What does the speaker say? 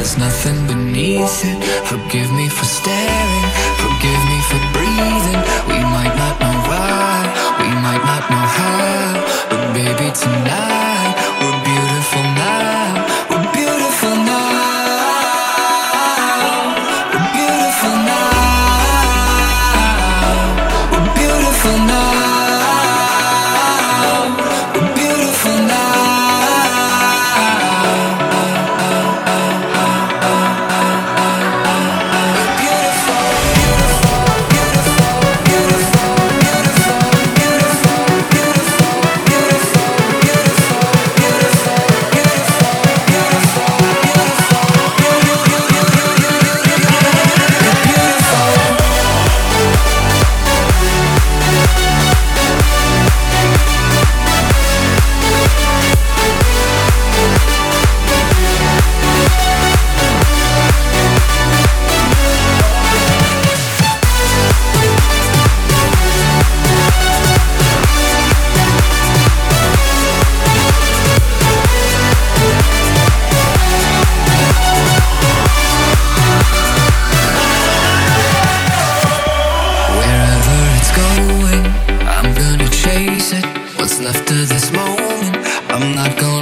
There's nothing beneath it. Forgive me for staring, forgive me for breathing. left of this moment. I'm not gonna.